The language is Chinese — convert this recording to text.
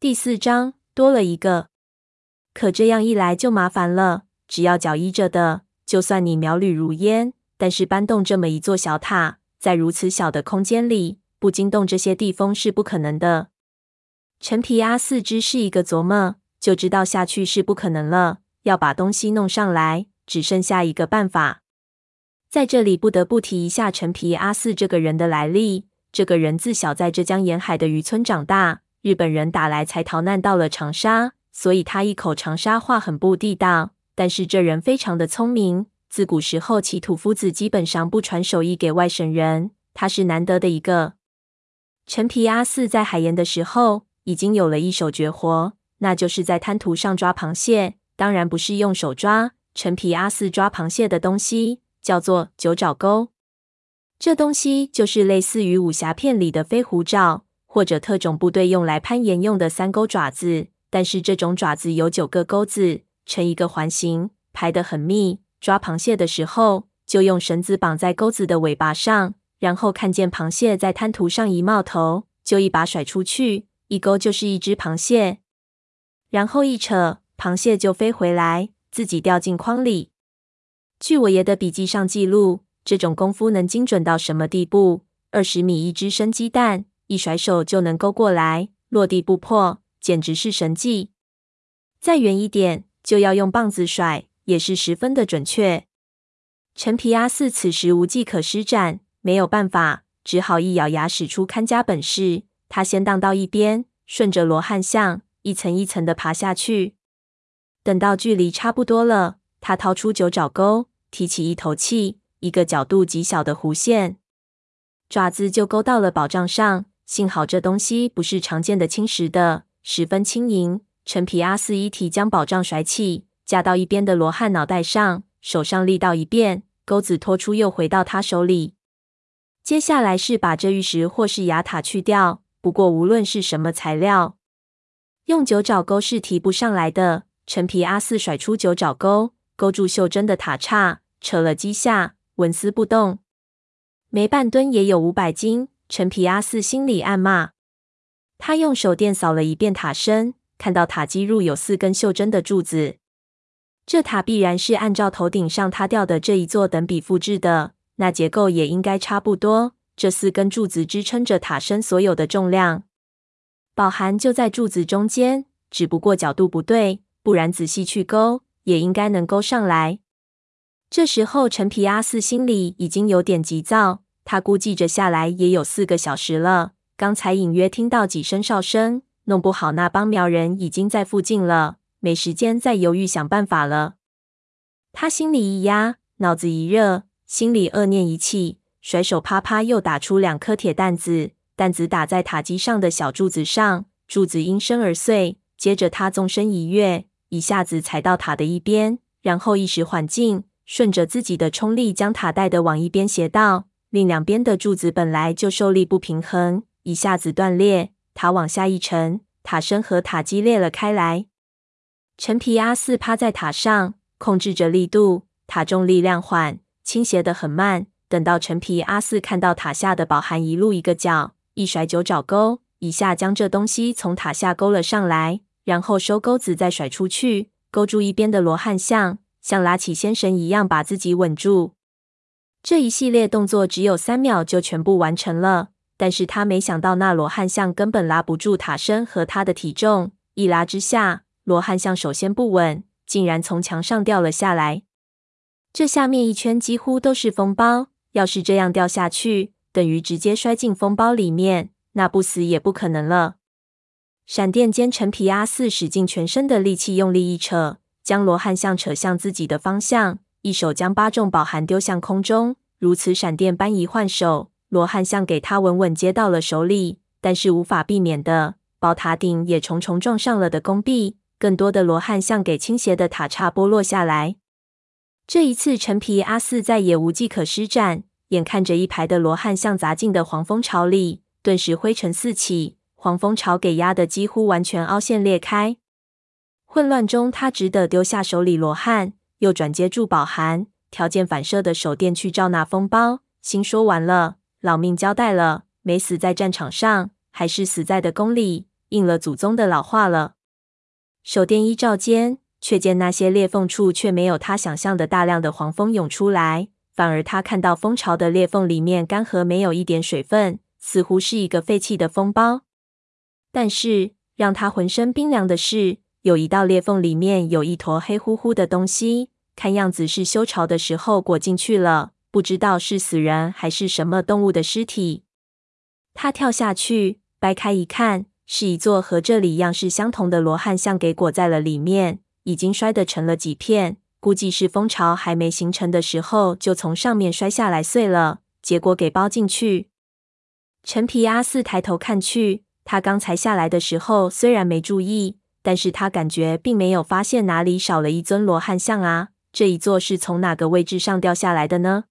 第四章多了一个，可这样一来就麻烦了。只要脚依着的，就算你苗履如烟，但是搬动这么一座小塔，在如此小的空间里，不惊动这些地风是不可能的。陈皮阿四只是一个琢磨，就知道下去是不可能了。要把东西弄上来，只剩下一个办法。在这里不得不提一下陈皮阿四这个人的来历。这个人自小在浙江沿海的渔村长大。日本人打来才逃难到了长沙，所以他一口长沙话很不地道。但是这人非常的聪明，自古时候其土夫子基本上不传手艺给外省人，他是难得的一个。陈皮阿四在海盐的时候已经有了一手绝活，那就是在滩涂上抓螃蟹，当然不是用手抓。陈皮阿四抓螃蟹的东西叫做九爪钩，这东西就是类似于武侠片里的飞狐爪。或者特种部队用来攀岩用的三钩爪子，但是这种爪子有九个钩子，成一个环形，排得很密。抓螃蟹的时候，就用绳子绑在钩子的尾巴上，然后看见螃蟹在滩涂上一冒头，就一把甩出去，一钩就是一只螃蟹，然后一扯，螃蟹就飞回来，自己掉进筐里。据我爷的笔记上记录，这种功夫能精准到什么地步？二十米一只生鸡蛋。一甩手就能勾过来，落地不破，简直是神技。再远一点，就要用棒子甩，也是十分的准确。陈皮阿四此时无计可施展，没有办法，只好一咬牙使出看家本事。他先荡到一边，顺着罗汉像一层一层的爬下去。等到距离差不多了，他掏出九爪钩，提起一头气，一个角度极小的弧线，爪子就勾到了宝杖上。幸好这东西不是常见的青石的，十分轻盈。陈皮阿四一提将宝杖甩起，架到一边的罗汉脑袋上，手上力道一变，钩子拖出又回到他手里。接下来是把这玉石或是牙塔去掉。不过无论是什么材料，用九爪钩是提不上来的。陈皮阿四甩出九爪钩，勾住袖珍的塔叉，扯了几下，纹丝不动。没半吨也有五百斤。陈皮阿四心里暗骂，他用手电扫了一遍塔身，看到塔基入有四根袖珍的柱子。这塔必然是按照头顶上塌掉的这一座等比复制的，那结构也应该差不多。这四根柱子支撑着塔身所有的重量，宝函就在柱子中间，只不过角度不对，不然仔细去勾，也应该能勾上来。这时候，陈皮阿四心里已经有点急躁。他估计着下来也有四个小时了，刚才隐约听到几声哨声，弄不好那帮苗人已经在附近了，没时间再犹豫想办法了。他心里一压，脑子一热，心里恶念一气，甩手啪啪又打出两颗铁弹子，弹子打在塔基上的小柱子上，柱子应声而碎。接着他纵身一跃，一下子踩到塔的一边，然后一时缓劲，顺着自己的冲力将塔带的往一边斜倒。另两边的柱子本来就受力不平衡，一下子断裂，塔往下一沉，塔身和塔基裂了开来。陈皮阿四趴在塔上，控制着力度，塔重力量缓，倾斜得很慢。等到陈皮阿四看到塔下的宝函一路一个脚，一甩九爪钩，一下将这东西从塔下勾了上来，然后收钩子再甩出去，勾住一边的罗汉像，像拉起线绳一样把自己稳住。这一系列动作只有三秒就全部完成了，但是他没想到那罗汉像根本拉不住塔身和他的体重，一拉之下，罗汉像首先不稳，竟然从墙上掉了下来。这下面一圈几乎都是风包，要是这样掉下去，等于直接摔进风包里面，那不死也不可能了。闪电间，陈皮阿四使尽全身的力气，用力一扯，将罗汉像扯向自己的方向。一手将八重宝函丢向空中，如此闪电般一换手，罗汉像给他稳稳接到了手里。但是无法避免的，宝塔顶也重重撞上了的工壁，更多的罗汉像给倾斜的塔刹剥落下来。这一次，陈皮阿四再也无计可施展，眼看着一排的罗汉像砸进的黄蜂巢里，顿时灰尘四起，黄蜂巢给压得几乎完全凹陷裂开。混乱中，他只得丢下手里罗汉。又转接住宝函，条件反射的手电去照那风包，心说完了，老命交代了，没死在战场上，还是死在的宫里。应了祖宗的老话了。手电一照间，却见那些裂缝处却没有他想象的大量的黄蜂涌出来，反而他看到蜂巢的裂缝里面干涸，没有一点水分，似乎是一个废弃的蜂包。但是让他浑身冰凉的是，有一道裂缝里面有一坨黑乎乎的东西，看样子是修巢的时候裹进去了，不知道是死人还是什么动物的尸体。他跳下去，掰开一看。是一座和这里样式相同的罗汉像，给裹在了里面，已经摔得成了几片，估计是蜂巢还没形成的时候就从上面摔下来碎了，结果给包进去。陈皮阿四抬头看去，他刚才下来的时候虽然没注意，但是他感觉并没有发现哪里少了一尊罗汉像啊，这一座是从哪个位置上掉下来的呢？